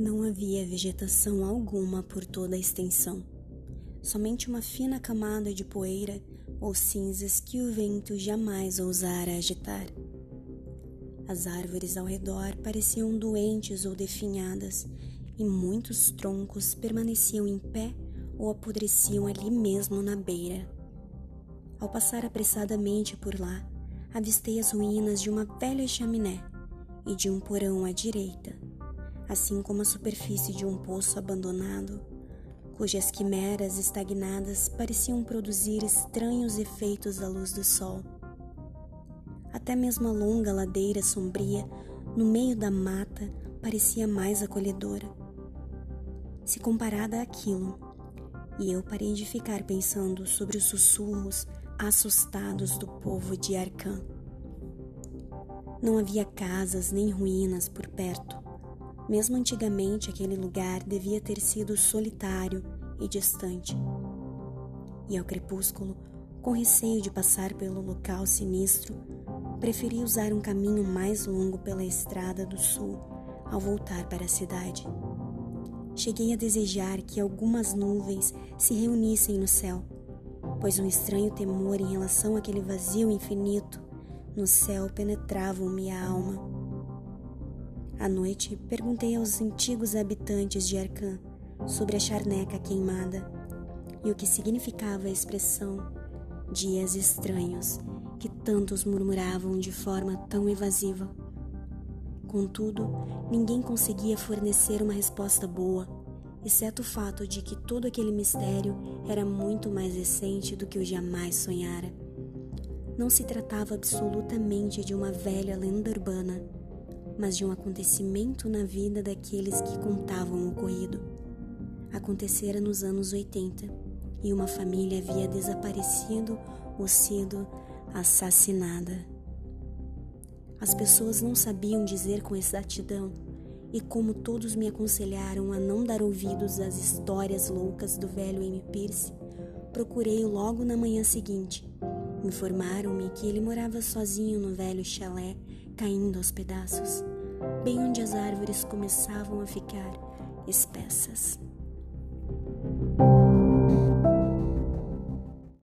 Não havia vegetação alguma por toda a extensão, somente uma fina camada de poeira ou cinzas que o vento jamais ousara agitar. As árvores ao redor pareciam doentes ou definhadas, e muitos troncos permaneciam em pé ou apodreciam ali mesmo na beira. Ao passar apressadamente por lá, avistei as ruínas de uma velha chaminé e de um porão à direita, assim como a superfície de um poço abandonado, cujas quimeras estagnadas pareciam produzir estranhos efeitos à luz do sol. Até mesmo a longa ladeira sombria, no meio da mata, parecia mais acolhedora. Se comparada àquilo, e eu parei de ficar pensando sobre os sussurros assustados do povo de Arcã. Não havia casas nem ruínas por perto. Mesmo antigamente, aquele lugar devia ter sido solitário e distante. E ao crepúsculo, com receio de passar pelo local sinistro, preferi usar um caminho mais longo pela estrada do sul ao voltar para a cidade. Cheguei a desejar que algumas nuvens se reunissem no céu, pois um estranho temor em relação àquele vazio infinito no céu penetravam-me a alma. À noite, perguntei aos antigos habitantes de Arcã sobre a charneca queimada e o que significava a expressão dias estranhos que tantos murmuravam de forma tão evasiva. Contudo, ninguém conseguia fornecer uma resposta boa, exceto o fato de que todo aquele mistério era muito mais recente do que eu jamais sonhara. Não se tratava absolutamente de uma velha lenda urbana, mas de um acontecimento na vida daqueles que contavam o ocorrido. Acontecera nos anos 80 e uma família havia desaparecido ou sido assassinada. As pessoas não sabiam dizer com exatidão, e como todos me aconselharam a não dar ouvidos às histórias loucas do velho M. Pierce, procurei-o logo na manhã seguinte Informaram-me que ele morava sozinho no velho chalé, caindo aos pedaços, bem onde as árvores começavam a ficar espessas.